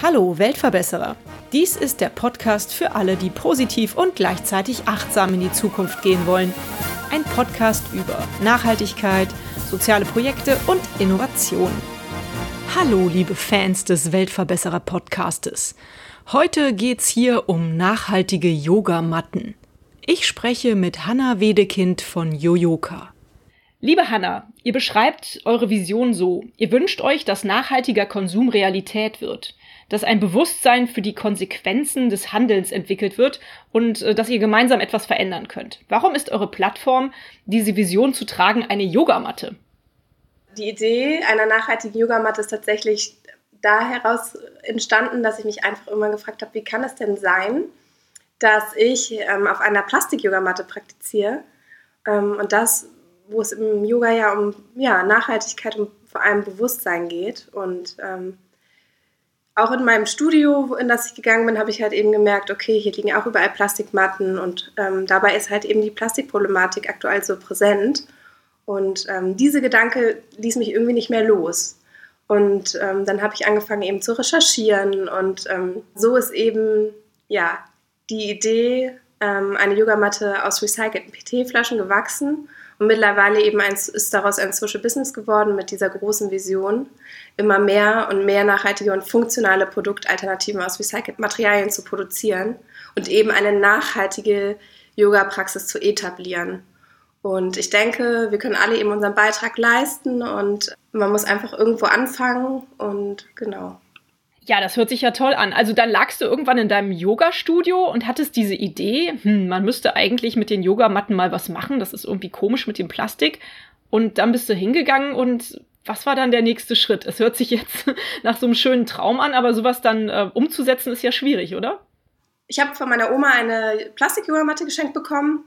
Hallo Weltverbesserer. Dies ist der Podcast für alle, die positiv und gleichzeitig achtsam in die Zukunft gehen wollen. Ein Podcast über Nachhaltigkeit, soziale Projekte und Innovation. Hallo liebe Fans des Weltverbesserer Podcastes. Heute geht's hier um nachhaltige Yogamatten. Ich spreche mit Hanna Wedekind von Yoyoka. Liebe Hanna, ihr beschreibt eure Vision so. Ihr wünscht euch, dass nachhaltiger Konsum Realität wird dass ein Bewusstsein für die Konsequenzen des Handelns entwickelt wird und äh, dass ihr gemeinsam etwas verändern könnt. Warum ist eure Plattform, diese Vision zu tragen, eine Yogamatte? Die Idee einer nachhaltigen Yogamatte ist tatsächlich da heraus entstanden, dass ich mich einfach immer gefragt habe, wie kann es denn sein, dass ich ähm, auf einer Plastik-Yogamatte praktiziere ähm, und das, wo es im Yoga ja um ja, Nachhaltigkeit und vor allem Bewusstsein geht und ähm, auch in meinem Studio, in das ich gegangen bin, habe ich halt eben gemerkt, okay, hier liegen auch überall Plastikmatten und ähm, dabei ist halt eben die Plastikproblematik aktuell so präsent. Und ähm, diese Gedanke ließ mich irgendwie nicht mehr los. Und ähm, dann habe ich angefangen eben zu recherchieren und ähm, so ist eben ja die Idee, ähm, eine Yogamatte aus recycelten PT-Flaschen gewachsen. Und mittlerweile eben ein, ist daraus ein Social Business geworden mit dieser großen Vision, immer mehr und mehr nachhaltige und funktionale Produktalternativen aus recycelten Materialien zu produzieren und eben eine nachhaltige Yoga-Praxis zu etablieren. Und ich denke, wir können alle eben unseren Beitrag leisten und man muss einfach irgendwo anfangen und genau. Ja, das hört sich ja toll an. Also dann lagst du irgendwann in deinem Yoga-Studio und hattest diese Idee, hm, man müsste eigentlich mit den Yogamatten mal was machen, das ist irgendwie komisch mit dem Plastik. Und dann bist du hingegangen und was war dann der nächste Schritt? Es hört sich jetzt nach so einem schönen Traum an, aber sowas dann äh, umzusetzen ist ja schwierig, oder? Ich habe von meiner Oma eine Plastik-Yogamatte geschenkt bekommen.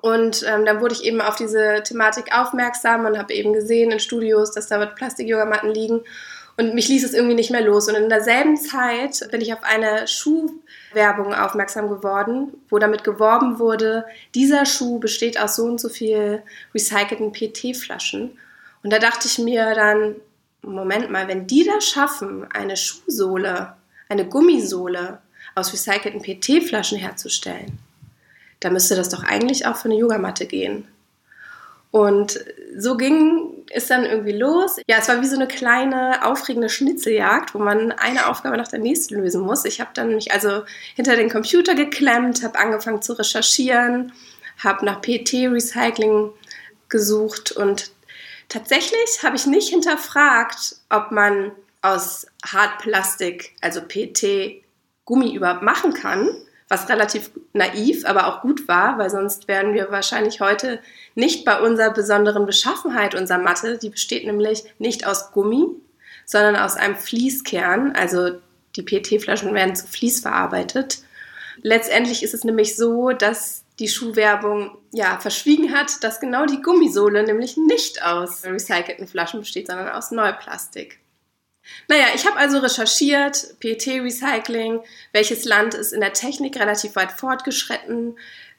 Und ähm, dann wurde ich eben auf diese Thematik aufmerksam und habe eben gesehen in Studios, dass da Plastik-Yogamatten liegen. Und mich ließ es irgendwie nicht mehr los. Und in derselben Zeit bin ich auf eine Schuhwerbung aufmerksam geworden, wo damit geworben wurde, dieser Schuh besteht aus so und so viel recycelten PT-Flaschen. Und da dachte ich mir dann, Moment mal, wenn die das schaffen, eine Schuhsohle, eine Gummisohle aus recycelten PT-Flaschen herzustellen, dann müsste das doch eigentlich auch für eine Yogamatte gehen. Und so ging es dann irgendwie los. Ja, es war wie so eine kleine, aufregende Schnitzeljagd, wo man eine Aufgabe nach der nächsten lösen muss. Ich habe dann mich also hinter den Computer geklemmt, habe angefangen zu recherchieren, habe nach PT-Recycling gesucht und tatsächlich habe ich nicht hinterfragt, ob man aus Hartplastik, also PT, Gummi überhaupt machen kann, was relativ naiv, aber auch gut war, weil sonst wären wir wahrscheinlich heute nicht bei unserer besonderen Beschaffenheit unserer Matte. Die besteht nämlich nicht aus Gummi, sondern aus einem Fließkern. Also die PET-Flaschen werden zu Fließ verarbeitet. Letztendlich ist es nämlich so, dass die Schuhwerbung ja verschwiegen hat, dass genau die Gummisohle nämlich nicht aus recycelten Flaschen besteht, sondern aus Neuplastik. Naja, ich habe also recherchiert, PET-Recycling, welches Land ist in der Technik relativ weit fortgeschritten,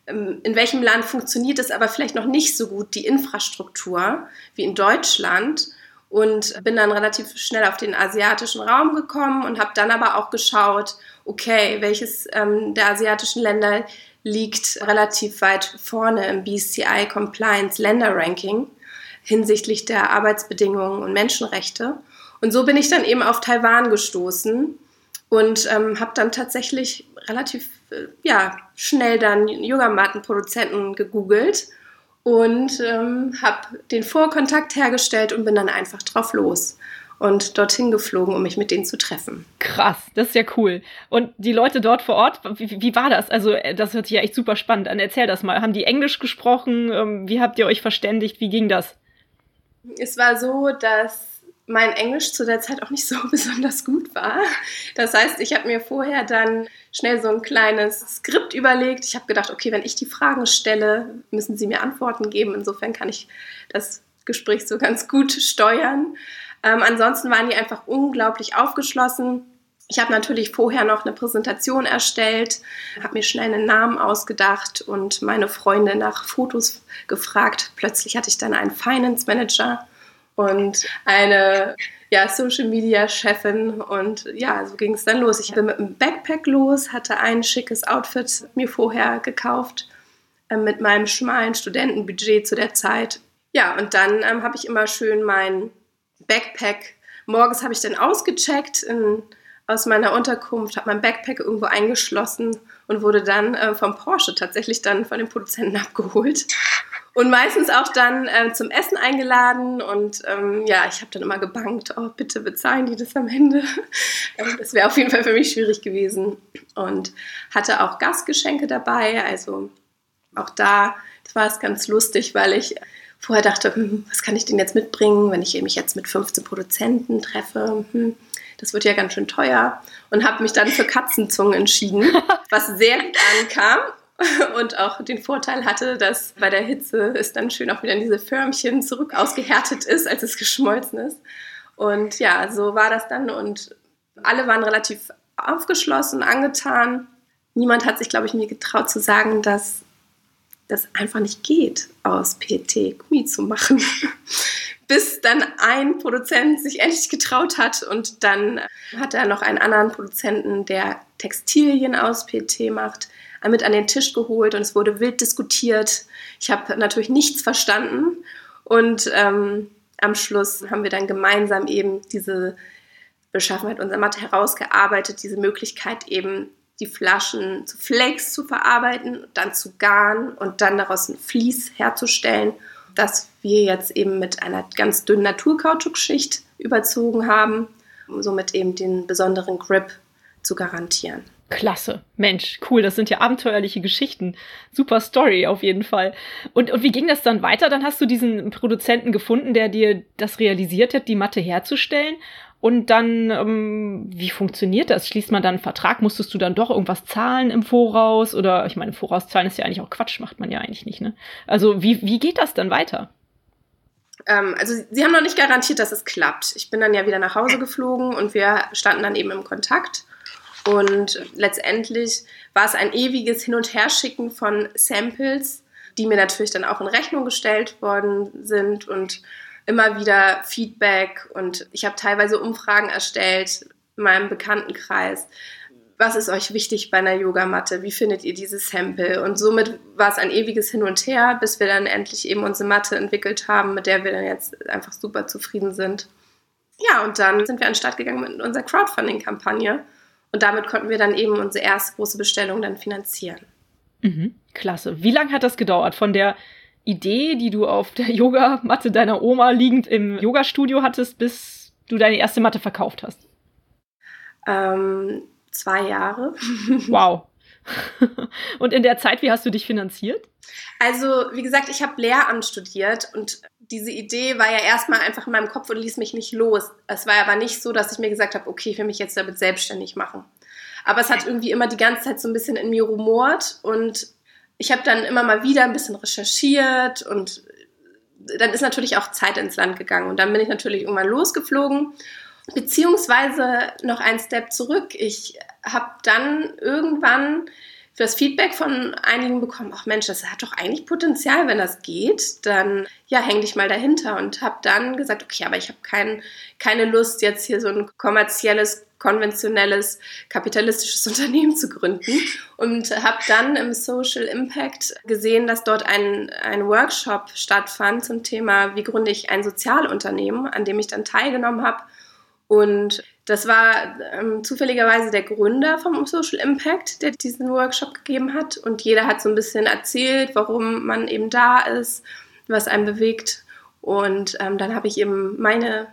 ähm, in welchem Land funktioniert es aber vielleicht noch nicht so gut, die Infrastruktur wie in Deutschland und bin dann relativ schnell auf den asiatischen Raum gekommen und habe dann aber auch geschaut, okay, welches ähm, der asiatischen Länder liegt relativ weit vorne im BCI Compliance Länder Ranking hinsichtlich der Arbeitsbedingungen und Menschenrechte. Und so bin ich dann eben auf Taiwan gestoßen und ähm, habe dann tatsächlich relativ äh, ja, schnell dann Yogamattenproduzenten gegoogelt und ähm, habe den Vorkontakt hergestellt und bin dann einfach drauf los und dorthin geflogen, um mich mit denen zu treffen. Krass, das ist ja cool. Und die Leute dort vor Ort, wie, wie war das? Also, äh, das hört sich ja echt super spannend an. Erzähl das mal. Haben die Englisch gesprochen? Ähm, wie habt ihr euch verständigt? Wie ging das? Es war so, dass mein Englisch zu der Zeit auch nicht so besonders gut war. Das heißt, ich habe mir vorher dann schnell so ein kleines Skript überlegt. Ich habe gedacht, okay, wenn ich die Fragen stelle, müssen Sie mir Antworten geben. Insofern kann ich das Gespräch so ganz gut steuern. Ähm, ansonsten waren die einfach unglaublich aufgeschlossen. Ich habe natürlich vorher noch eine Präsentation erstellt, habe mir schnell einen Namen ausgedacht und meine Freunde nach Fotos gefragt. Plötzlich hatte ich dann einen Finance Manager und eine ja, Social Media Chefin und ja, so ging es dann los. Ich bin mit einem Backpack los, hatte ein schickes Outfit mir vorher gekauft äh, mit meinem schmalen Studentenbudget zu der Zeit. Ja, und dann ähm, habe ich immer schön mein Backpack. Morgens habe ich dann ausgecheckt in aus meiner Unterkunft, habe mein Backpack irgendwo eingeschlossen und wurde dann äh, vom Porsche tatsächlich dann von den Produzenten abgeholt. Und meistens auch dann äh, zum Essen eingeladen. Und ähm, ja, ich habe dann immer gebankt, oh, bitte bezahlen die das am Ende. Ähm, das wäre auf jeden Fall für mich schwierig gewesen. Und hatte auch Gastgeschenke dabei. Also auch da war es ganz lustig, weil ich vorher dachte, hm, was kann ich denn jetzt mitbringen, wenn ich mich jetzt mit 15 Produzenten treffe? Hm das wird ja ganz schön teuer. Und habe mich dann für Katzenzungen entschieden, was sehr gut ankam und auch den Vorteil hatte, dass bei der Hitze es dann schön auch wieder in diese Förmchen zurück ausgehärtet ist, als es geschmolzen ist. Und ja, so war das dann und alle waren relativ aufgeschlossen, angetan. Niemand hat sich, glaube ich, mir getraut zu sagen, dass das einfach nicht geht, aus PT Gummi zu machen bis dann ein Produzent sich endlich getraut hat und dann hat er noch einen anderen Produzenten, der Textilien aus PT macht, mit an den Tisch geholt und es wurde wild diskutiert. Ich habe natürlich nichts verstanden und ähm, am Schluss haben wir dann gemeinsam eben diese Beschaffenheit unserer Matte herausgearbeitet, diese Möglichkeit eben die Flaschen zu Flakes zu verarbeiten, dann zu garen und dann daraus ein Vlies herzustellen das wir jetzt eben mit einer ganz dünnen Naturkautschukschicht überzogen haben, um somit eben den besonderen Grip zu garantieren. Klasse. Mensch, cool, das sind ja abenteuerliche Geschichten. Super Story auf jeden Fall. Und, und wie ging das dann weiter? Dann hast du diesen Produzenten gefunden, der dir das realisiert hat, die Matte herzustellen. Und dann, ähm, wie funktioniert das? Schließt man dann einen Vertrag? Musstest du dann doch irgendwas zahlen im Voraus? Oder ich meine, Vorauszahlen ist ja eigentlich auch Quatsch, macht man ja eigentlich nicht, ne? Also wie, wie geht das dann weiter? Ähm, also sie haben noch nicht garantiert, dass es klappt. Ich bin dann ja wieder nach Hause geflogen und wir standen dann eben im Kontakt. Und letztendlich war es ein ewiges Hin- und Herschicken von Samples, die mir natürlich dann auch in Rechnung gestellt worden sind und immer wieder Feedback und ich habe teilweise Umfragen erstellt in meinem Bekanntenkreis. Was ist euch wichtig bei einer Yogamatte? Wie findet ihr dieses Sample? Und somit war es ein ewiges Hin und Her, bis wir dann endlich eben unsere Matte entwickelt haben, mit der wir dann jetzt einfach super zufrieden sind. Ja, und dann sind wir an den Start gegangen mit unserer Crowdfunding-Kampagne. Und damit konnten wir dann eben unsere erste große Bestellung dann finanzieren. Mhm, klasse. Wie lange hat das gedauert? Von der Idee, die du auf der Yogamatte deiner Oma liegend im Yogastudio hattest, bis du deine erste Matte verkauft hast? Ähm, zwei Jahre. wow. und in der Zeit, wie hast du dich finanziert? Also, wie gesagt, ich habe Lehramt studiert und diese Idee war ja erstmal einfach in meinem Kopf und ließ mich nicht los. Es war aber nicht so, dass ich mir gesagt habe, okay, ich will mich jetzt damit selbstständig machen. Aber es hat irgendwie immer die ganze Zeit so ein bisschen in mir rumort und ich habe dann immer mal wieder ein bisschen recherchiert und dann ist natürlich auch Zeit ins Land gegangen. Und dann bin ich natürlich irgendwann losgeflogen, beziehungsweise noch einen Step zurück. Ich habe dann irgendwann für das Feedback von einigen bekommen, ach Mensch, das hat doch eigentlich Potenzial, wenn das geht, dann ja, häng dich mal dahinter und habe dann gesagt, okay, aber ich habe kein, keine Lust, jetzt hier so ein kommerzielles konventionelles kapitalistisches Unternehmen zu gründen und habe dann im Social Impact gesehen, dass dort ein, ein Workshop stattfand zum Thema, wie gründe ich ein Sozialunternehmen, an dem ich dann teilgenommen habe. Und das war ähm, zufälligerweise der Gründer vom Social Impact, der diesen Workshop gegeben hat. Und jeder hat so ein bisschen erzählt, warum man eben da ist, was einen bewegt. Und ähm, dann habe ich eben meine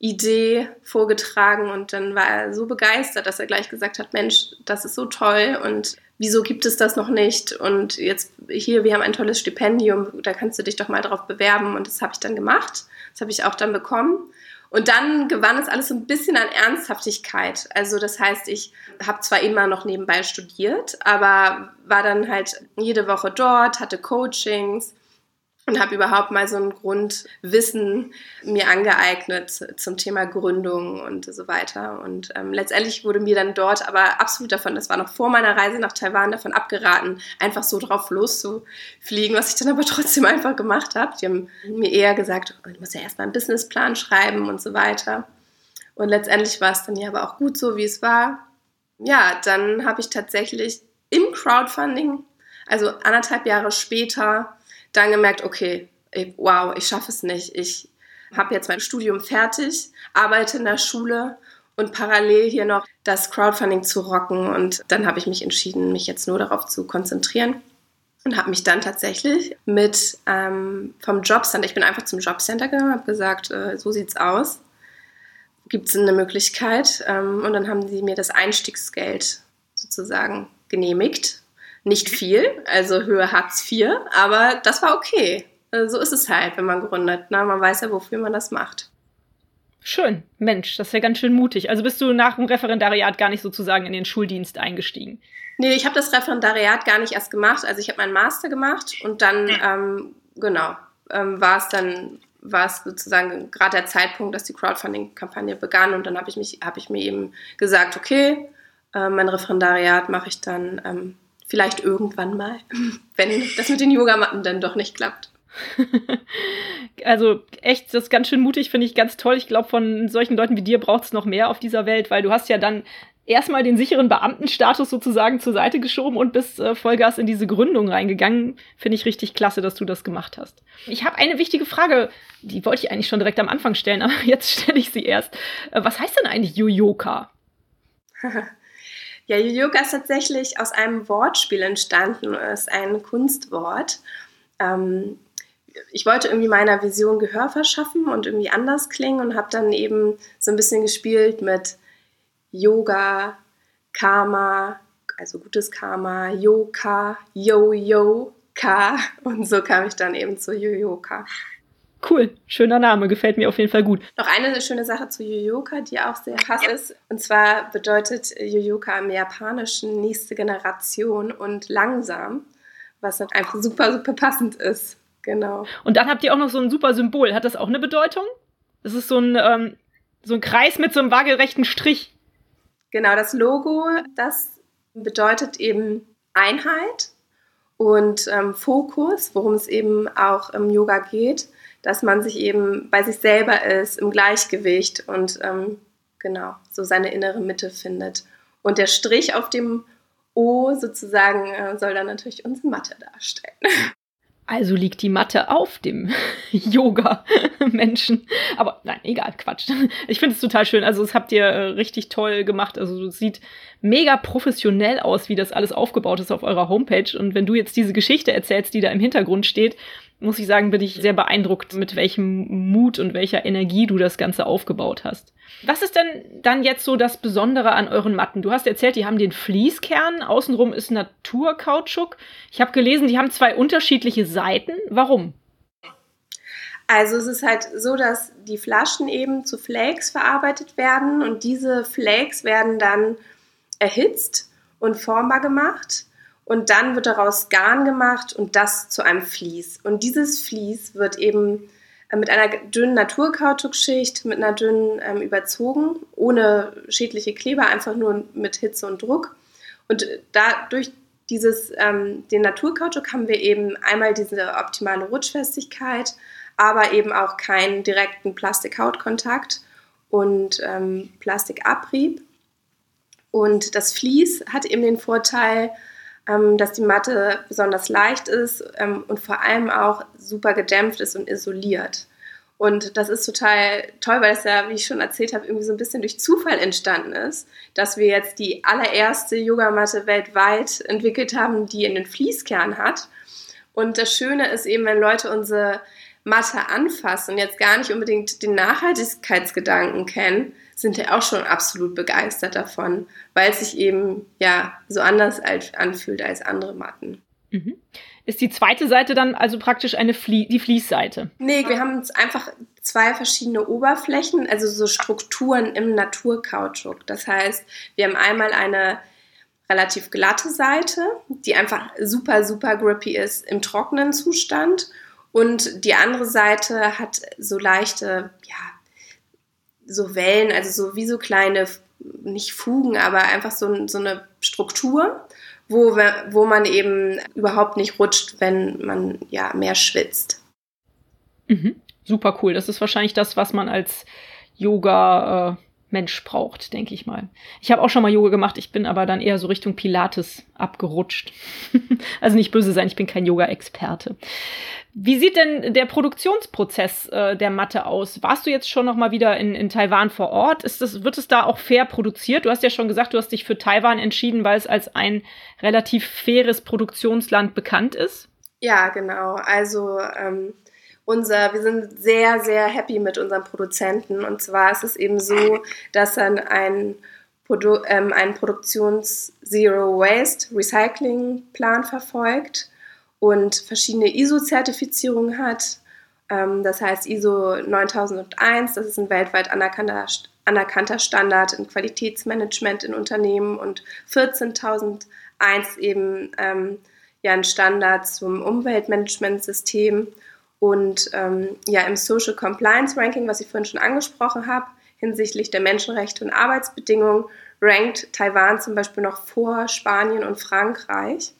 Idee vorgetragen und dann war er so begeistert, dass er gleich gesagt hat, Mensch, das ist so toll und wieso gibt es das noch nicht? Und jetzt hier, wir haben ein tolles Stipendium, da kannst du dich doch mal drauf bewerben und das habe ich dann gemacht. Das habe ich auch dann bekommen. Und dann gewann es alles so ein bisschen an Ernsthaftigkeit. Also das heißt, ich habe zwar immer noch nebenbei studiert, aber war dann halt jede Woche dort, hatte Coachings und habe überhaupt mal so ein Grundwissen mir angeeignet zum Thema Gründung und so weiter. Und ähm, letztendlich wurde mir dann dort aber absolut davon, das war noch vor meiner Reise nach Taiwan, davon abgeraten, einfach so drauf loszufliegen, was ich dann aber trotzdem einfach gemacht habe. Die haben mir eher gesagt, oh, du musst ja erstmal einen Businessplan schreiben und so weiter. Und letztendlich war es dann ja aber auch gut so, wie es war. Ja, dann habe ich tatsächlich im Crowdfunding, also anderthalb Jahre später, dann gemerkt, okay, wow, ich schaffe es nicht. Ich habe jetzt mein Studium fertig, arbeite in der Schule und parallel hier noch das Crowdfunding zu rocken. Und dann habe ich mich entschieden, mich jetzt nur darauf zu konzentrieren und habe mich dann tatsächlich mit ähm, vom Jobcenter, ich bin einfach zum Jobcenter gegangen, habe gesagt, äh, so sieht's aus. Gibt es eine Möglichkeit? Ähm, und dann haben sie mir das Einstiegsgeld sozusagen genehmigt nicht viel, also Höhe Hartz IV, aber das war okay. Also so ist es halt, wenn man gründet. Ne? Man weiß ja, wofür man das macht. Schön. Mensch, das ist ja ganz schön mutig. Also bist du nach dem Referendariat gar nicht sozusagen in den Schuldienst eingestiegen? Nee, ich habe das Referendariat gar nicht erst gemacht. Also ich habe meinen Master gemacht und dann, ähm, genau, ähm, war es dann, war es sozusagen gerade der Zeitpunkt, dass die Crowdfunding-Kampagne begann und dann habe ich mich, habe ich mir eben gesagt, okay, äh, mein Referendariat mache ich dann ähm, Vielleicht irgendwann mal, wenn das mit den Yogamatten dann doch nicht klappt. also echt, das ist ganz schön mutig, finde ich ganz toll. Ich glaube, von solchen Leuten wie dir braucht es noch mehr auf dieser Welt, weil du hast ja dann erstmal den sicheren Beamtenstatus sozusagen zur Seite geschoben und bist äh, Vollgas in diese Gründung reingegangen. Finde ich richtig klasse, dass du das gemacht hast. Ich habe eine wichtige Frage, die wollte ich eigentlich schon direkt am Anfang stellen, aber jetzt stelle ich sie erst. Äh, was heißt denn eigentlich Yoyoka? Ja, Yoga ist tatsächlich aus einem Wortspiel entstanden, ist ein Kunstwort. Ähm, ich wollte irgendwie meiner Vision Gehör verschaffen und irgendwie anders klingen und habe dann eben so ein bisschen gespielt mit Yoga, Karma, also gutes Karma, Yoga, Yo-Yo, Ka und so kam ich dann eben zu Yoyoka. Cool, schöner Name, gefällt mir auf jeden Fall gut. Noch eine schöne Sache zu Yoyoka, die auch sehr krass ist. Und zwar bedeutet Yoyoka im Japanischen nächste Generation und langsam, was einfach super, super passend ist. Genau. Und dann habt ihr auch noch so ein super Symbol. Hat das auch eine Bedeutung? Das ist so ein, ähm, so ein Kreis mit so einem waagerechten Strich. Genau, das Logo, das bedeutet eben Einheit und ähm, Fokus, worum es eben auch im Yoga geht dass man sich eben bei sich selber ist, im Gleichgewicht und ähm, genau so seine innere Mitte findet. Und der Strich auf dem O sozusagen äh, soll dann natürlich unsere Matte darstellen. Also liegt die Matte auf dem Yoga-Menschen. Aber nein, egal, Quatsch. Ich finde es total schön. Also, das habt ihr äh, richtig toll gemacht. Also, es sieht mega professionell aus, wie das alles aufgebaut ist auf eurer Homepage. Und wenn du jetzt diese Geschichte erzählst, die da im Hintergrund steht, muss ich sagen, bin ich sehr beeindruckt, mit welchem Mut und welcher Energie du das Ganze aufgebaut hast. Was ist denn dann jetzt so das Besondere an euren Matten? Du hast erzählt, die haben den Fließkern, außenrum ist Naturkautschuk. Ich habe gelesen, die haben zwei unterschiedliche Seiten. Warum? Also es ist halt so, dass die Flaschen eben zu Flakes verarbeitet werden und diese Flakes werden dann erhitzt und formbar gemacht und dann wird daraus Garn gemacht und das zu einem Vlies. Und dieses Vlies wird eben äh, mit einer dünnen Naturkautschukschicht, mit einer dünnen ähm, überzogen, ohne schädliche Kleber, einfach nur mit Hitze und Druck. Und dadurch dieses, ähm, den Naturkautschuk haben wir eben einmal diese optimale Rutschfestigkeit, aber eben auch keinen direkten Plastik-Hautkontakt und ähm, Plastikabrieb. Und das Vlies hat eben den Vorteil, dass die Matte besonders leicht ist ähm, und vor allem auch super gedämpft ist und isoliert. Und das ist total toll, weil es ja, wie ich schon erzählt habe, irgendwie so ein bisschen durch Zufall entstanden ist, dass wir jetzt die allererste Yogamatte weltweit entwickelt haben, die einen Fließkern hat. Und das Schöne ist eben, wenn Leute unsere Matte anfassen und jetzt gar nicht unbedingt den Nachhaltigkeitsgedanken kennen, sind ja auch schon absolut begeistert davon, weil es sich eben ja so anders anfühlt als andere Matten. Mhm. Ist die zweite Seite dann also praktisch eine Flie die Fließseite? Nee, wir haben einfach zwei verschiedene Oberflächen, also so Strukturen im Naturkautschuk. Das heißt, wir haben einmal eine relativ glatte Seite, die einfach super, super grippy ist im trockenen Zustand Und die andere Seite hat so leichte, ja, so Wellen, also so wie so kleine, nicht Fugen, aber einfach so, so eine Struktur, wo, wo man eben überhaupt nicht rutscht, wenn man ja mehr schwitzt. Mhm. Super cool. Das ist wahrscheinlich das, was man als Yoga äh, Mensch braucht, denke ich mal. Ich habe auch schon mal Yoga gemacht, ich bin aber dann eher so Richtung Pilates abgerutscht. also nicht böse sein, ich bin kein Yoga-Experte. Wie sieht denn der Produktionsprozess äh, der Matte aus? Warst du jetzt schon noch mal wieder in, in Taiwan vor Ort? Ist das, wird es da auch fair produziert? Du hast ja schon gesagt, du hast dich für Taiwan entschieden, weil es als ein relativ faires Produktionsland bekannt ist. Ja, genau. Also ähm, unser, wir sind sehr, sehr happy mit unserem Produzenten. Und zwar ist es eben so, dass er ein, Produ ähm, einen Produktions-Zero Waste Recycling Plan verfolgt und verschiedene ISO-Zertifizierungen hat. Ähm, das heißt ISO 9001, das ist ein weltweit anerkannter, anerkannter Standard im Qualitätsmanagement in Unternehmen und 14001 eben ähm, ja, ein Standard zum Umweltmanagementsystem und ähm, ja, im Social Compliance Ranking, was ich vorhin schon angesprochen habe, hinsichtlich der Menschenrechte und Arbeitsbedingungen, rankt Taiwan zum Beispiel noch vor Spanien und Frankreich.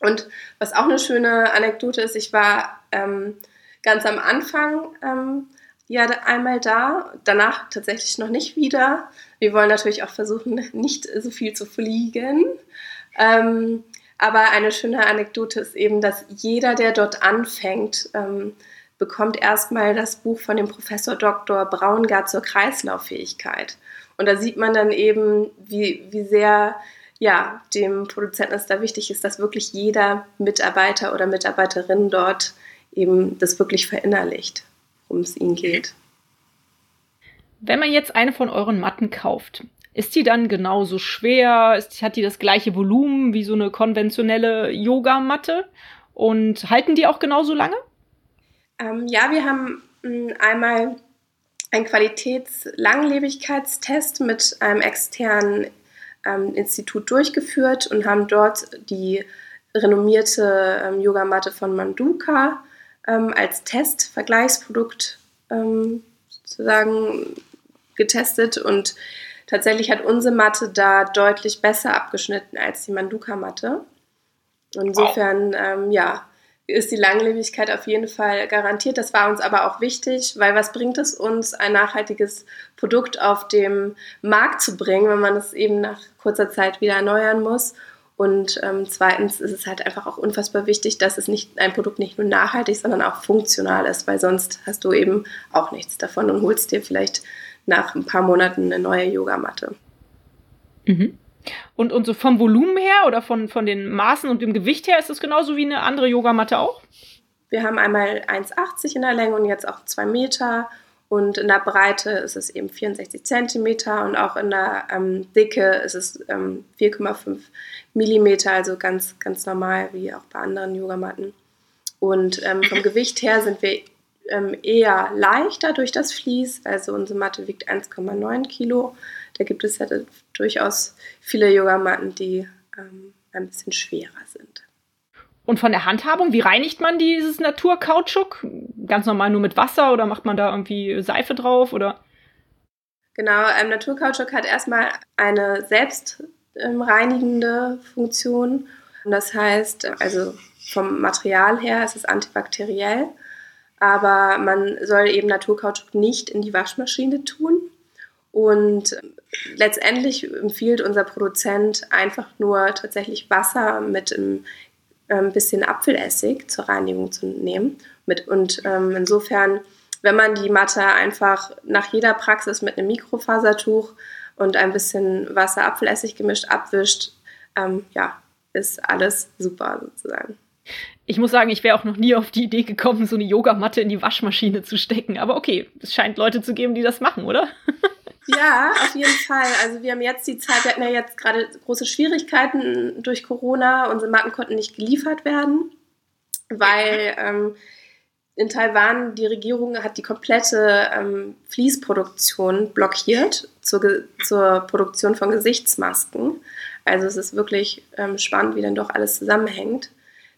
Und was auch eine schöne Anekdote ist, ich war ähm, ganz am Anfang ähm, ja einmal da, danach tatsächlich noch nicht wieder. Wir wollen natürlich auch versuchen, nicht so viel zu fliegen. Ähm, aber eine schöne Anekdote ist eben, dass jeder, der dort anfängt, ähm, bekommt erstmal das Buch von dem Professor Dr. Braungart zur Kreislauffähigkeit. Und da sieht man dann eben, wie, wie sehr ja, dem Produzenten es da wichtig ist, dass wirklich jeder Mitarbeiter oder Mitarbeiterin dort eben das wirklich verinnerlicht, worum es ihnen geht. Wenn man jetzt eine von euren Matten kauft, ist die dann genauso schwer? Ist, hat die das gleiche Volumen wie so eine konventionelle Yogamatte? Und halten die auch genauso lange? Ähm, ja, wir haben mh, hm, einmal einen Qualitätslangledigkeitstest mit einem externen ähm, Institut durchgeführt und haben dort die renommierte ähm, Yogamatte von Manduka ähm, als Testvergleichsprodukt ähm, sozusagen getestet und Tatsächlich hat unsere Matte da deutlich besser abgeschnitten als die Manduka-Matte. Insofern, wow. ähm, ja, ist die Langlebigkeit auf jeden Fall garantiert. Das war uns aber auch wichtig, weil was bringt es uns, ein nachhaltiges Produkt auf dem Markt zu bringen, wenn man es eben nach kurzer Zeit wieder erneuern muss? Und ähm, zweitens ist es halt einfach auch unfassbar wichtig, dass es nicht ein Produkt nicht nur nachhaltig, sondern auch funktional ist, weil sonst hast du eben auch nichts davon und holst dir vielleicht nach ein paar Monaten eine neue Yogamatte. Mhm. Und, und so vom Volumen her oder von, von den Maßen und dem Gewicht her ist es genauso wie eine andere Yogamatte auch? Wir haben einmal 1,80 in der Länge und jetzt auch 2 Meter. Und in der Breite ist es eben 64 Zentimeter und auch in der ähm, Dicke ist es ähm, 4,5 Millimeter, also ganz, ganz normal wie auch bei anderen Yogamatten. Und ähm, vom Gewicht her sind wir ähm, eher leichter durch das Vlies. Also unsere Matte wiegt 1,9 Kilo. Da gibt es ja durchaus viele Yogamatten, die ähm, ein bisschen schwerer sind. Und von der Handhabung, wie reinigt man dieses Naturkautschuk? Ganz normal nur mit Wasser oder macht man da irgendwie Seife drauf oder? Genau, ähm, Naturkautschuk hat erstmal eine selbstreinigende Funktion. Das heißt, also vom Material her ist es antibakteriell aber man soll eben Naturkautschuk nicht in die Waschmaschine tun. Und letztendlich empfiehlt unser Produzent einfach nur tatsächlich Wasser mit ein ähm, bisschen Apfelessig zur Reinigung zu nehmen. Und ähm, insofern, wenn man die Matte einfach nach jeder Praxis mit einem Mikrofasertuch und ein bisschen Wasser-Apfelessig gemischt abwischt, ähm, ja, ist alles super sozusagen. Ich muss sagen, ich wäre auch noch nie auf die Idee gekommen, so eine Yogamatte in die Waschmaschine zu stecken. Aber okay, es scheint Leute zu geben, die das machen, oder? Ja, auf jeden Fall. Also wir haben jetzt die Zeit, wir hatten ja jetzt gerade große Schwierigkeiten durch Corona. Unsere Matten konnten nicht geliefert werden, weil ähm, in Taiwan die Regierung hat die komplette ähm, Fließproduktion blockiert zur, zur Produktion von Gesichtsmasken. Also es ist wirklich ähm, spannend, wie dann doch alles zusammenhängt.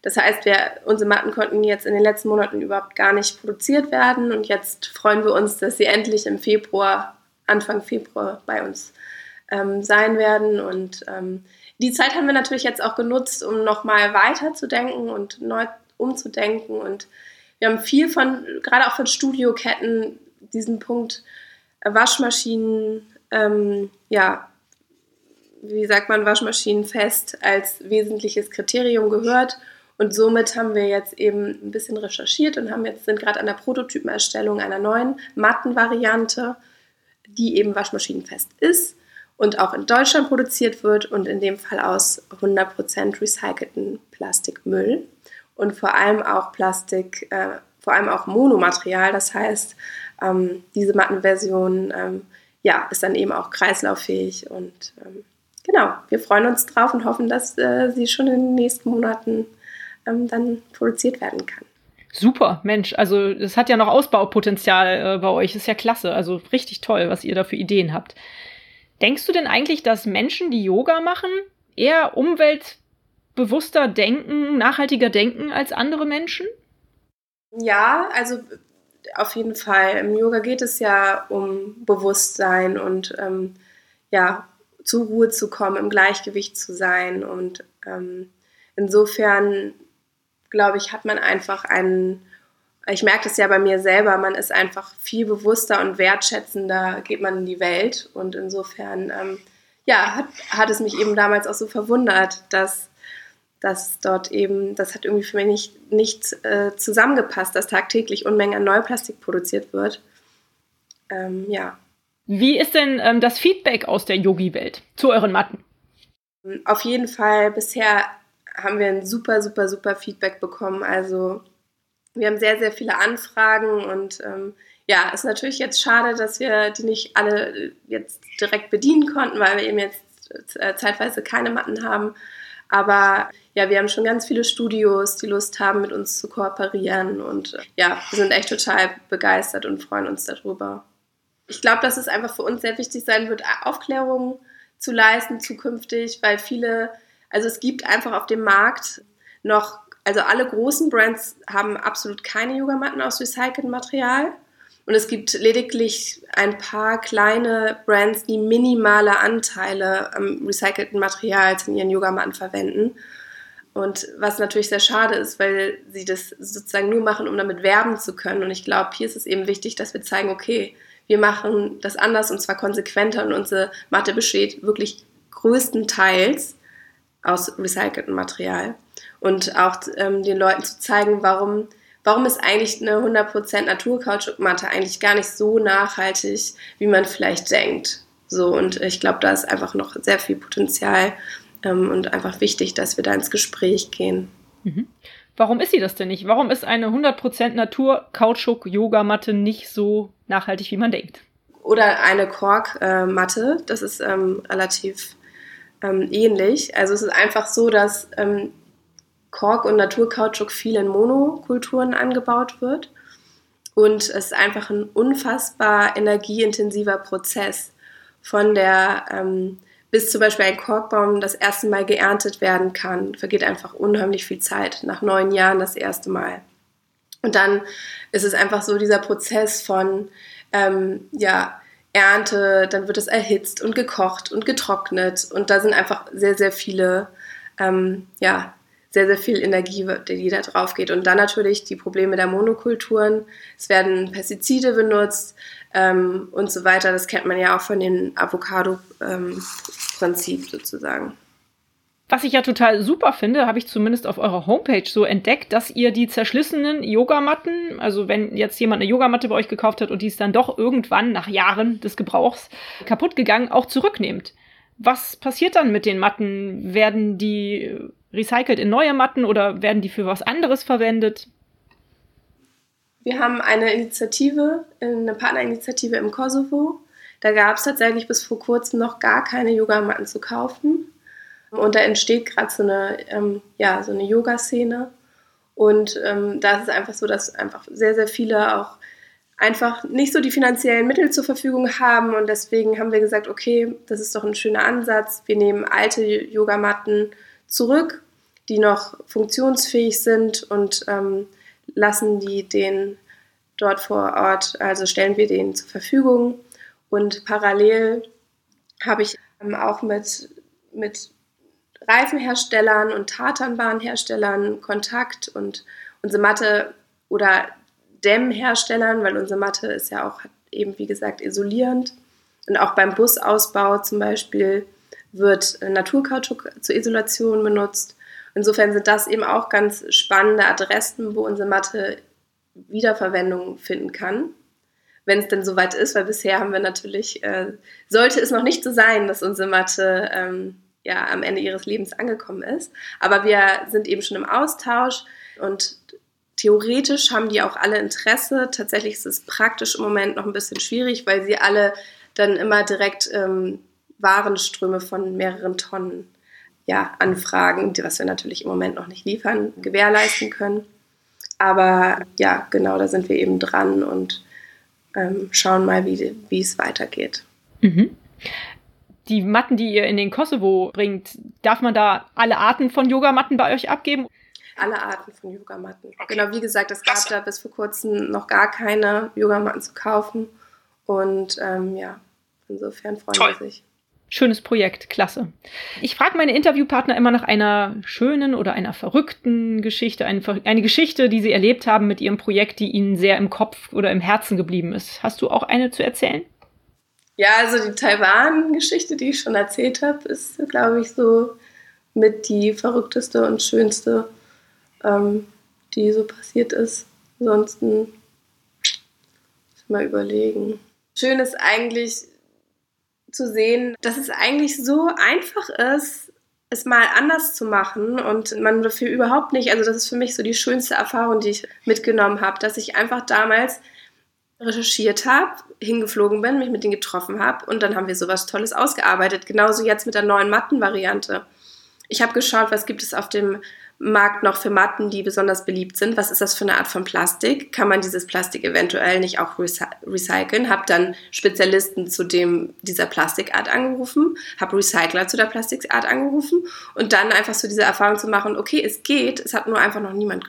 Das heißt, wir, unsere Matten konnten jetzt in den letzten Monaten überhaupt gar nicht produziert werden und jetzt freuen wir uns, dass sie endlich im Februar, Anfang Februar bei uns ähm, sein werden und ähm, die Zeit haben wir natürlich jetzt auch genutzt, um nochmal weiterzudenken und neu umzudenken. Und wir haben viel von, gerade auch von Studioketten, diesen Punkt äh, Waschmaschinen, ähm, ja, wie sagt man, Waschmaschinen fest als wesentliches Kriterium gehört. Und somit haben wir jetzt eben ein bisschen recherchiert und haben jetzt, sind gerade an der Prototypenerstellung einer neuen Mattenvariante, die eben waschmaschinenfest ist und auch in Deutschland produziert wird und in dem Fall aus 100% recycelten Plastikmüll und vor allem auch Plastik, äh, vor allem auch Monomaterial. Das heißt, ähm, diese Mattenversion ähm, ja, ist dann eben auch kreislauffähig und ähm, genau, wir freuen uns drauf und hoffen, dass äh, sie schon in den nächsten Monaten ähm, dann produziert werden kann. Super, Mensch, also es hat ja noch Ausbaupotenzial äh, bei euch, ist ja klasse, also richtig toll, was ihr da für Ideen habt. Denkst du denn eigentlich, dass Menschen, die Yoga machen, eher umweltbewusster denken, nachhaltiger denken als andere Menschen? Ja, also auf jeden Fall. Im Yoga geht es ja um Bewusstsein und ähm, ja, zur Ruhe zu kommen, im Gleichgewicht zu sein. Und ähm, insofern, glaube ich, hat man einfach einen ich merke das ja bei mir selber, man ist einfach viel bewusster und wertschätzender, geht man in die Welt. Und insofern, ähm, ja, hat, hat es mich eben damals auch so verwundert, dass, dass dort eben, das hat irgendwie für mich nicht, nicht äh, zusammengepasst, dass tagtäglich Unmengen an Neuplastik produziert wird. Ähm, ja. Wie ist denn ähm, das Feedback aus der Yogi-Welt zu euren Matten? Auf jeden Fall, bisher haben wir ein super, super, super Feedback bekommen. Also wir haben sehr, sehr viele Anfragen und ähm, ja, ist natürlich jetzt schade, dass wir die nicht alle jetzt direkt bedienen konnten, weil wir eben jetzt äh, zeitweise keine Matten haben. Aber ja, wir haben schon ganz viele Studios, die Lust haben, mit uns zu kooperieren. Und äh, ja, wir sind echt total begeistert und freuen uns darüber. Ich glaube, dass es einfach für uns sehr wichtig sein wird, Aufklärung zu leisten zukünftig, weil viele, also es gibt einfach auf dem Markt noch also alle großen Brands haben absolut keine Yogamatten aus recyceltem Material. Und es gibt lediglich ein paar kleine Brands, die minimale Anteile am recycelten Material in ihren Yogamatten verwenden. Und was natürlich sehr schade ist, weil sie das sozusagen nur machen, um damit werben zu können. Und ich glaube, hier ist es eben wichtig, dass wir zeigen, okay, wir machen das anders und zwar konsequenter und unsere Matte besteht wirklich größtenteils aus recyceltem Material und auch ähm, den Leuten zu zeigen, warum, warum ist eigentlich eine 100% Naturkautschukmatte eigentlich gar nicht so nachhaltig, wie man vielleicht denkt. So, und ich glaube, da ist einfach noch sehr viel Potenzial ähm, und einfach wichtig, dass wir da ins Gespräch gehen. Mhm. Warum ist sie das denn nicht? Warum ist eine 100% Natur-Kautschuk-Yogamatte nicht so nachhaltig, wie man denkt? Oder eine Kork-Matte, das ist ähm, relativ ähm, ähnlich. Also es ist einfach so, dass ähm, Kork und Naturkautschuk viel in Monokulturen angebaut wird. Und es ist einfach ein unfassbar energieintensiver Prozess von der, ähm, bis zum Beispiel ein Korkbaum das erste Mal geerntet werden kann, vergeht einfach unheimlich viel Zeit. Nach neun Jahren das erste Mal. Und dann ist es einfach so dieser Prozess von, ähm, ja, Ernte, dann wird es erhitzt und gekocht und getrocknet. Und da sind einfach sehr, sehr viele ähm, ja, sehr, sehr viel Energie, die da drauf geht. Und dann natürlich die Probleme der Monokulturen. Es werden Pestizide benutzt ähm, und so weiter. Das kennt man ja auch von dem Avocado-Prinzip ähm, sozusagen. Was ich ja total super finde, habe ich zumindest auf eurer Homepage so entdeckt, dass ihr die zerschlissenen Yogamatten, also wenn jetzt jemand eine Yogamatte bei euch gekauft hat und die ist dann doch irgendwann nach Jahren des Gebrauchs kaputt gegangen, auch zurücknehmt. Was passiert dann mit den Matten? Werden die recycelt in neue Matten oder werden die für was anderes verwendet? Wir haben eine Initiative, eine Partnerinitiative im Kosovo. Da gab es tatsächlich bis vor kurzem noch gar keine Yogamatten zu kaufen. Und da entsteht gerade so eine, ähm, ja, so eine Yoga-Szene. Und ähm, da ist es einfach so, dass einfach sehr, sehr viele auch einfach nicht so die finanziellen Mittel zur Verfügung haben. Und deswegen haben wir gesagt, okay, das ist doch ein schöner Ansatz. Wir nehmen alte Yogamatten zurück, die noch funktionsfähig sind und ähm, lassen die den dort vor Ort, also stellen wir den zur Verfügung. Und parallel habe ich ähm, auch mit, mit Reifenherstellern und Tatanbahnherstellern Kontakt und unsere Matte oder Dämmherstellern, weil unsere Matte ist ja auch eben, wie gesagt, isolierend. Und auch beim Busausbau zum Beispiel wird Naturkautschuk zur Isolation benutzt. Insofern sind das eben auch ganz spannende Adressen, wo unsere Matte Wiederverwendung finden kann, wenn es denn soweit ist, weil bisher haben wir natürlich, äh, sollte es noch nicht so sein, dass unsere Matte ähm, ja am Ende ihres Lebens angekommen ist. Aber wir sind eben schon im Austausch und theoretisch haben die auch alle Interesse. Tatsächlich ist es praktisch im Moment noch ein bisschen schwierig, weil sie alle dann immer direkt ähm, Warenströme von mehreren Tonnen ja, Anfragen, was wir natürlich im Moment noch nicht liefern, gewährleisten können. Aber ja, genau, da sind wir eben dran und ähm, schauen mal, wie, es weitergeht. Mhm. Die Matten, die ihr in den Kosovo bringt, darf man da alle Arten von Yogamatten bei euch abgeben? Alle Arten von Yogamatten. Okay. Genau, wie gesagt, es gab da bis vor kurzem noch gar keine Yogamatten zu kaufen. Und ähm, ja, insofern freuen Toll. wir sich. Schönes Projekt, klasse. Ich frage meine Interviewpartner immer nach einer schönen oder einer verrückten Geschichte, eine, eine, Geschichte, die sie erlebt haben mit ihrem Projekt, die ihnen sehr im Kopf oder im Herzen geblieben ist. Hast du auch eine zu erzählen? Ja, also die Taiwan-Geschichte, die ich schon erzählt habe, ist, glaube ich, so mit die verrückteste und schönste, ähm, die so passiert ist. Ansonsten mal überlegen. Schön ist eigentlich, zu sehen, dass es eigentlich so einfach ist, es mal anders zu machen und man dafür überhaupt nicht, also das ist für mich so die schönste Erfahrung, die ich mitgenommen habe, dass ich einfach damals recherchiert habe, hingeflogen bin, mich mit denen getroffen habe und dann haben wir sowas Tolles ausgearbeitet. Genauso jetzt mit der neuen Mattenvariante. Ich habe geschaut, was gibt es auf dem Markt noch für Matten, die besonders beliebt sind. Was ist das für eine Art von Plastik? Kann man dieses Plastik eventuell nicht auch recyceln? Hab dann Spezialisten zu dem dieser Plastikart angerufen, hab Recycler zu der Plastikart angerufen und dann einfach so diese Erfahrung zu machen, okay, es geht, es hat nur einfach noch niemand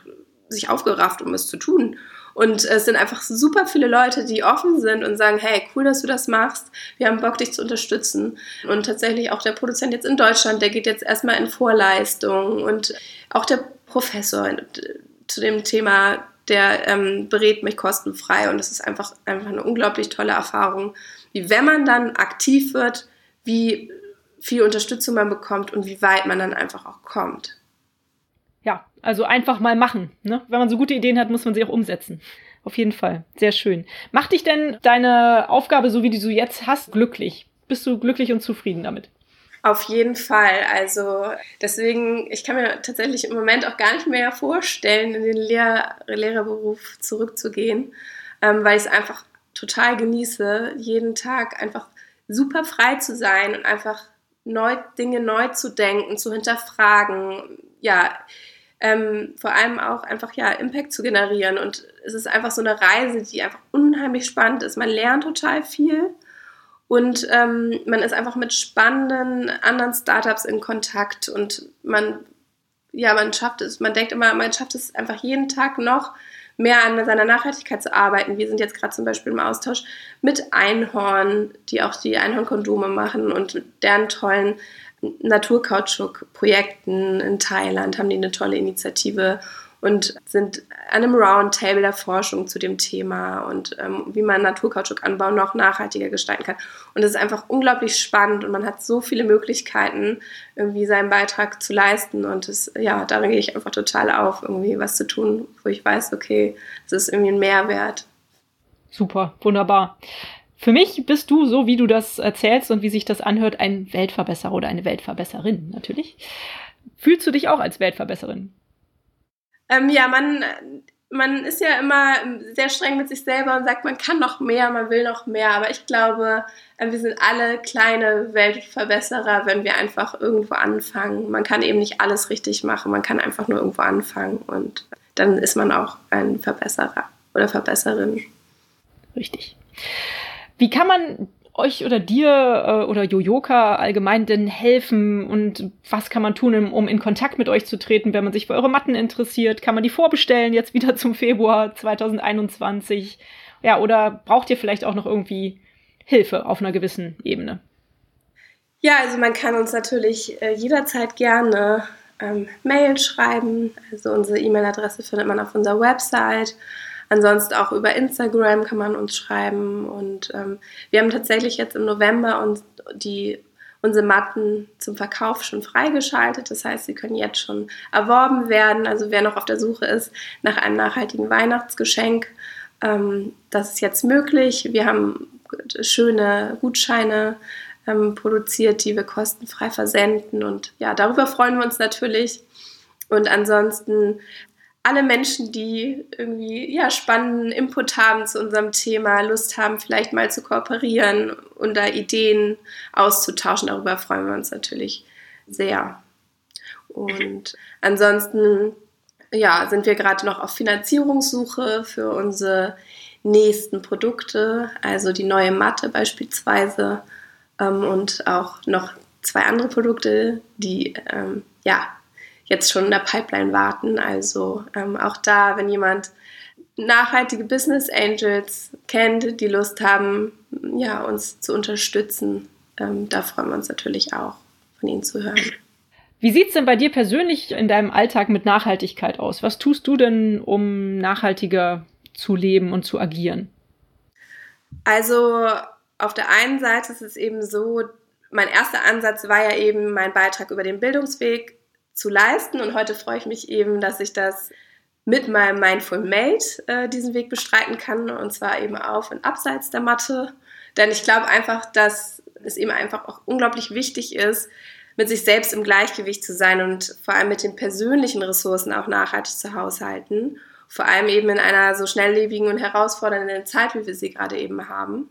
sich aufgerafft, um es zu tun. Und es sind einfach super viele Leute, die offen sind und sagen, hey, cool, dass du das machst. Wir haben Bock, dich zu unterstützen. Und tatsächlich auch der Produzent jetzt in Deutschland, der geht jetzt erstmal in Vorleistung. Und auch der Professor zu dem Thema, der ähm, berät mich kostenfrei. Und es ist einfach, einfach eine unglaublich tolle Erfahrung, wie wenn man dann aktiv wird, wie viel Unterstützung man bekommt und wie weit man dann einfach auch kommt ja, also einfach mal machen. Ne? Wenn man so gute Ideen hat, muss man sie auch umsetzen. Auf jeden Fall. Sehr schön. Macht dich denn deine Aufgabe, so wie du sie jetzt hast, glücklich? Bist du glücklich und zufrieden damit? Auf jeden Fall. Also deswegen, ich kann mir tatsächlich im Moment auch gar nicht mehr vorstellen, in den Lehr Lehrerberuf zurückzugehen, ähm, weil ich es einfach total genieße, jeden Tag einfach super frei zu sein und einfach neu, Dinge neu zu denken, zu hinterfragen. Ja, ähm, vor allem auch einfach ja Impact zu generieren. Und es ist einfach so eine Reise, die einfach unheimlich spannend ist. Man lernt total viel und ähm, man ist einfach mit spannenden anderen Startups in Kontakt und man ja man schafft es. Man denkt immer, man schafft es einfach jeden Tag noch mehr an seiner Nachhaltigkeit zu arbeiten. Wir sind jetzt gerade zum Beispiel im Austausch mit Einhorn, die auch die Einhornkondome machen und deren tollen Naturkautschuk-Projekten in Thailand haben die eine tolle Initiative und sind an einem Roundtable der Forschung zu dem Thema und ähm, wie man Naturkautschukanbau noch nachhaltiger gestalten kann. Und es ist einfach unglaublich spannend und man hat so viele Möglichkeiten, irgendwie seinen Beitrag zu leisten. Und das, ja, darin gehe ich einfach total auf, irgendwie was zu tun, wo ich weiß, okay, es ist irgendwie ein Mehrwert. Super, wunderbar. Für mich bist du, so wie du das erzählst und wie sich das anhört, ein Weltverbesserer oder eine Weltverbesserin natürlich. Fühlst du dich auch als Weltverbesserin? Ähm, ja, man, man ist ja immer sehr streng mit sich selber und sagt, man kann noch mehr, man will noch mehr. Aber ich glaube, äh, wir sind alle kleine Weltverbesserer, wenn wir einfach irgendwo anfangen. Man kann eben nicht alles richtig machen, man kann einfach nur irgendwo anfangen und dann ist man auch ein Verbesserer oder Verbesserin. Richtig. Wie kann man euch oder dir äh, oder Jojoka allgemein denn helfen und was kann man tun, um in Kontakt mit euch zu treten, wenn man sich für eure Matten interessiert? Kann man die vorbestellen jetzt wieder zum Februar 2021? Ja, oder braucht ihr vielleicht auch noch irgendwie Hilfe auf einer gewissen Ebene? Ja, also man kann uns natürlich äh, jederzeit gerne ähm, Mail schreiben. Also unsere E-Mail-Adresse findet man auf unserer Website. Ansonsten auch über Instagram kann man uns schreiben. Und ähm, wir haben tatsächlich jetzt im November uns die, unsere Matten zum Verkauf schon freigeschaltet. Das heißt, sie können jetzt schon erworben werden. Also wer noch auf der Suche ist nach einem nachhaltigen Weihnachtsgeschenk, ähm, das ist jetzt möglich. Wir haben schöne Gutscheine ähm, produziert, die wir kostenfrei versenden. Und ja, darüber freuen wir uns natürlich. Und ansonsten alle Menschen, die irgendwie ja, spannenden Input haben zu unserem Thema, Lust haben, vielleicht mal zu kooperieren und da Ideen auszutauschen, darüber freuen wir uns natürlich sehr. Und ansonsten ja, sind wir gerade noch auf Finanzierungssuche für unsere nächsten Produkte, also die neue Matte beispielsweise ähm, und auch noch zwei andere Produkte, die ähm, ja jetzt schon in der Pipeline warten. Also ähm, auch da, wenn jemand nachhaltige Business Angels kennt, die Lust haben, ja, uns zu unterstützen, ähm, da freuen wir uns natürlich auch, von ihnen zu hören. Wie sieht es denn bei dir persönlich in deinem Alltag mit Nachhaltigkeit aus? Was tust du denn, um nachhaltiger zu leben und zu agieren? Also auf der einen Seite ist es eben so, mein erster Ansatz war ja eben, meinen Beitrag über den Bildungsweg zu leisten. Und heute freue ich mich eben, dass ich das mit meinem Mindful Mate äh, diesen Weg bestreiten kann. Und zwar eben auf und abseits der Matte. Denn ich glaube einfach, dass es eben einfach auch unglaublich wichtig ist, mit sich selbst im Gleichgewicht zu sein und vor allem mit den persönlichen Ressourcen auch nachhaltig zu haushalten. Vor allem eben in einer so schnelllebigen und herausfordernden Zeit, wie wir sie gerade eben haben.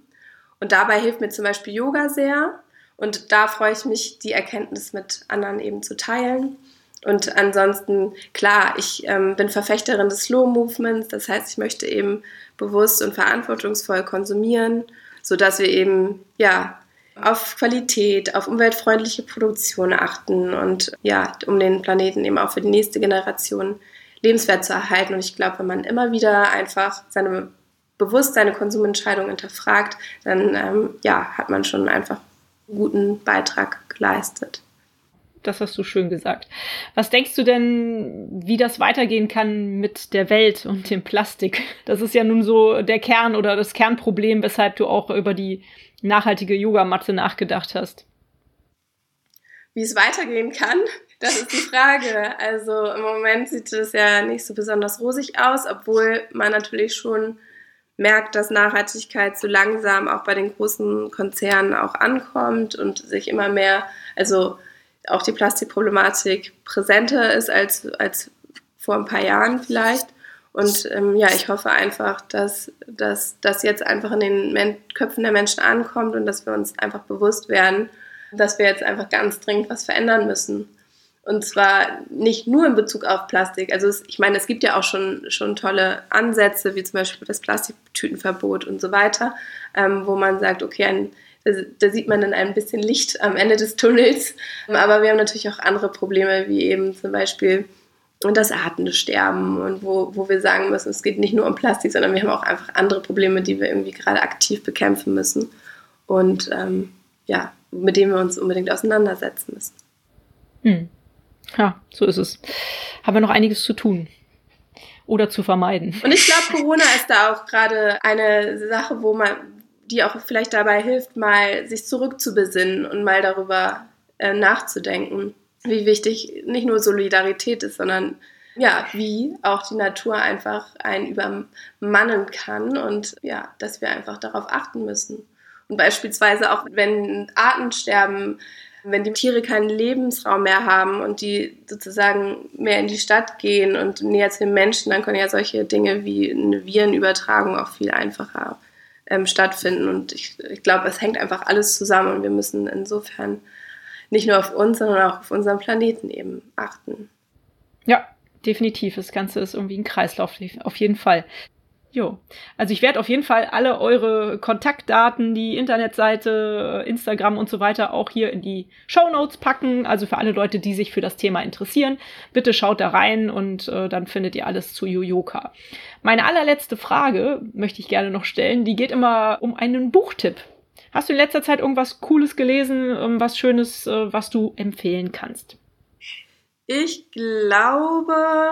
Und dabei hilft mir zum Beispiel Yoga sehr. Und da freue ich mich, die Erkenntnis mit anderen eben zu teilen. Und ansonsten, klar, ich ähm, bin Verfechterin des Slow Movements. Das heißt, ich möchte eben bewusst und verantwortungsvoll konsumieren, sodass wir eben, ja, auf Qualität, auf umweltfreundliche Produktion achten und ja, um den Planeten eben auch für die nächste Generation lebenswert zu erhalten. Und ich glaube, wenn man immer wieder einfach seine bewusst seine Konsumentscheidung hinterfragt, dann ähm, ja, hat man schon einfach einen guten Beitrag geleistet. Das hast du schön gesagt. Was denkst du denn, wie das weitergehen kann mit der Welt und dem Plastik? Das ist ja nun so der Kern oder das Kernproblem, weshalb du auch über die nachhaltige Yogamatte nachgedacht hast. Wie es weitergehen kann, das ist die Frage. Also im Moment sieht es ja nicht so besonders rosig aus, obwohl man natürlich schon merkt, dass Nachhaltigkeit so langsam auch bei den großen Konzernen auch ankommt und sich immer mehr, also auch die Plastikproblematik präsenter ist als, als vor ein paar Jahren vielleicht. Und ähm, ja, ich hoffe einfach, dass, das jetzt einfach in den Men Köpfen der Menschen ankommt und dass wir uns einfach bewusst werden, dass wir jetzt einfach ganz dringend was verändern müssen. Und zwar nicht nur in Bezug auf Plastik. Also es, ich meine, es gibt ja auch schon, schon tolle Ansätze, wie zum Beispiel das Plastiktütenverbot und so weiter, ähm, wo man sagt, okay, ein, da, da, sieht man dann ein bisschen Licht am Ende des Tunnels. Aber wir haben natürlich auch andere Probleme, wie eben zum Beispiel das Artensterben und wo, wo wir sagen müssen, es geht nicht nur um Plastik, sondern wir haben auch einfach andere Probleme, die wir irgendwie gerade aktiv bekämpfen müssen und ähm, ja, mit denen wir uns unbedingt auseinandersetzen müssen. Hm. Ja, so ist es. Haben wir noch einiges zu tun oder zu vermeiden. Und ich glaube, Corona ist da auch gerade eine Sache, wo man, die auch vielleicht dabei hilft, mal sich zurückzubesinnen und mal darüber äh, nachzudenken, wie wichtig nicht nur Solidarität ist, sondern ja, wie auch die Natur einfach einen übermannen kann und ja, dass wir einfach darauf achten müssen. Und beispielsweise auch, wenn Artensterben wenn die Tiere keinen Lebensraum mehr haben und die sozusagen mehr in die Stadt gehen und näher zu den Menschen, dann können ja solche Dinge wie eine Virenübertragung auch viel einfacher ähm, stattfinden. Und ich, ich glaube, es hängt einfach alles zusammen und wir müssen insofern nicht nur auf uns, sondern auch auf unseren Planeten eben achten. Ja, definitiv. Das Ganze ist irgendwie ein Kreislauf, auf jeden Fall. Jo. Also ich werde auf jeden Fall alle eure Kontaktdaten, die Internetseite, Instagram und so weiter auch hier in die Show Notes packen. Also für alle Leute, die sich für das Thema interessieren, bitte schaut da rein und äh, dann findet ihr alles zu Yoyoka. Meine allerletzte Frage möchte ich gerne noch stellen. Die geht immer um einen Buchtipp. Hast du in letzter Zeit irgendwas Cooles gelesen, ähm, was Schönes, äh, was du empfehlen kannst? Ich glaube,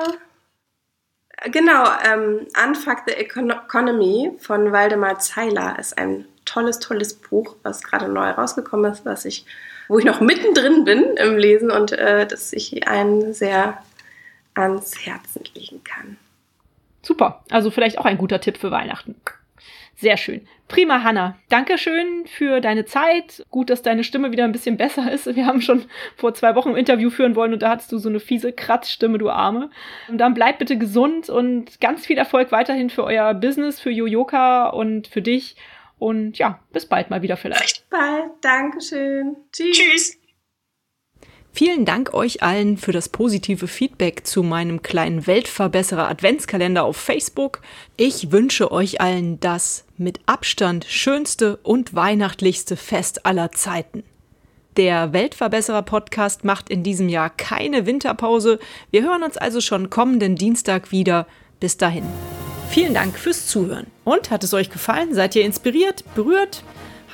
Genau, ähm, Unfuck the Economy von Waldemar Zeiler ist ein tolles, tolles Buch, was gerade neu rausgekommen ist, was ich, wo ich noch mittendrin bin im Lesen und äh, das ich einen sehr ans Herzen legen kann. Super, also vielleicht auch ein guter Tipp für Weihnachten. Sehr schön. Prima, Hanna. Dankeschön für deine Zeit. Gut, dass deine Stimme wieder ein bisschen besser ist. Wir haben schon vor zwei Wochen ein Interview führen wollen und da hattest du so eine fiese Kratzstimme, du Arme. Und dann bleib bitte gesund und ganz viel Erfolg weiterhin für euer Business, für Yoyoka und für dich. Und ja, bis bald mal wieder vielleicht. Bis bald. Dankeschön. Tschüss. Tschüss. Vielen Dank euch allen für das positive Feedback zu meinem kleinen Weltverbesserer Adventskalender auf Facebook. Ich wünsche euch allen das mit Abstand schönste und weihnachtlichste Fest aller Zeiten. Der Weltverbesserer Podcast macht in diesem Jahr keine Winterpause. Wir hören uns also schon kommenden Dienstag wieder. Bis dahin. Vielen Dank fürs Zuhören. Und hat es euch gefallen? Seid ihr inspiriert, berührt?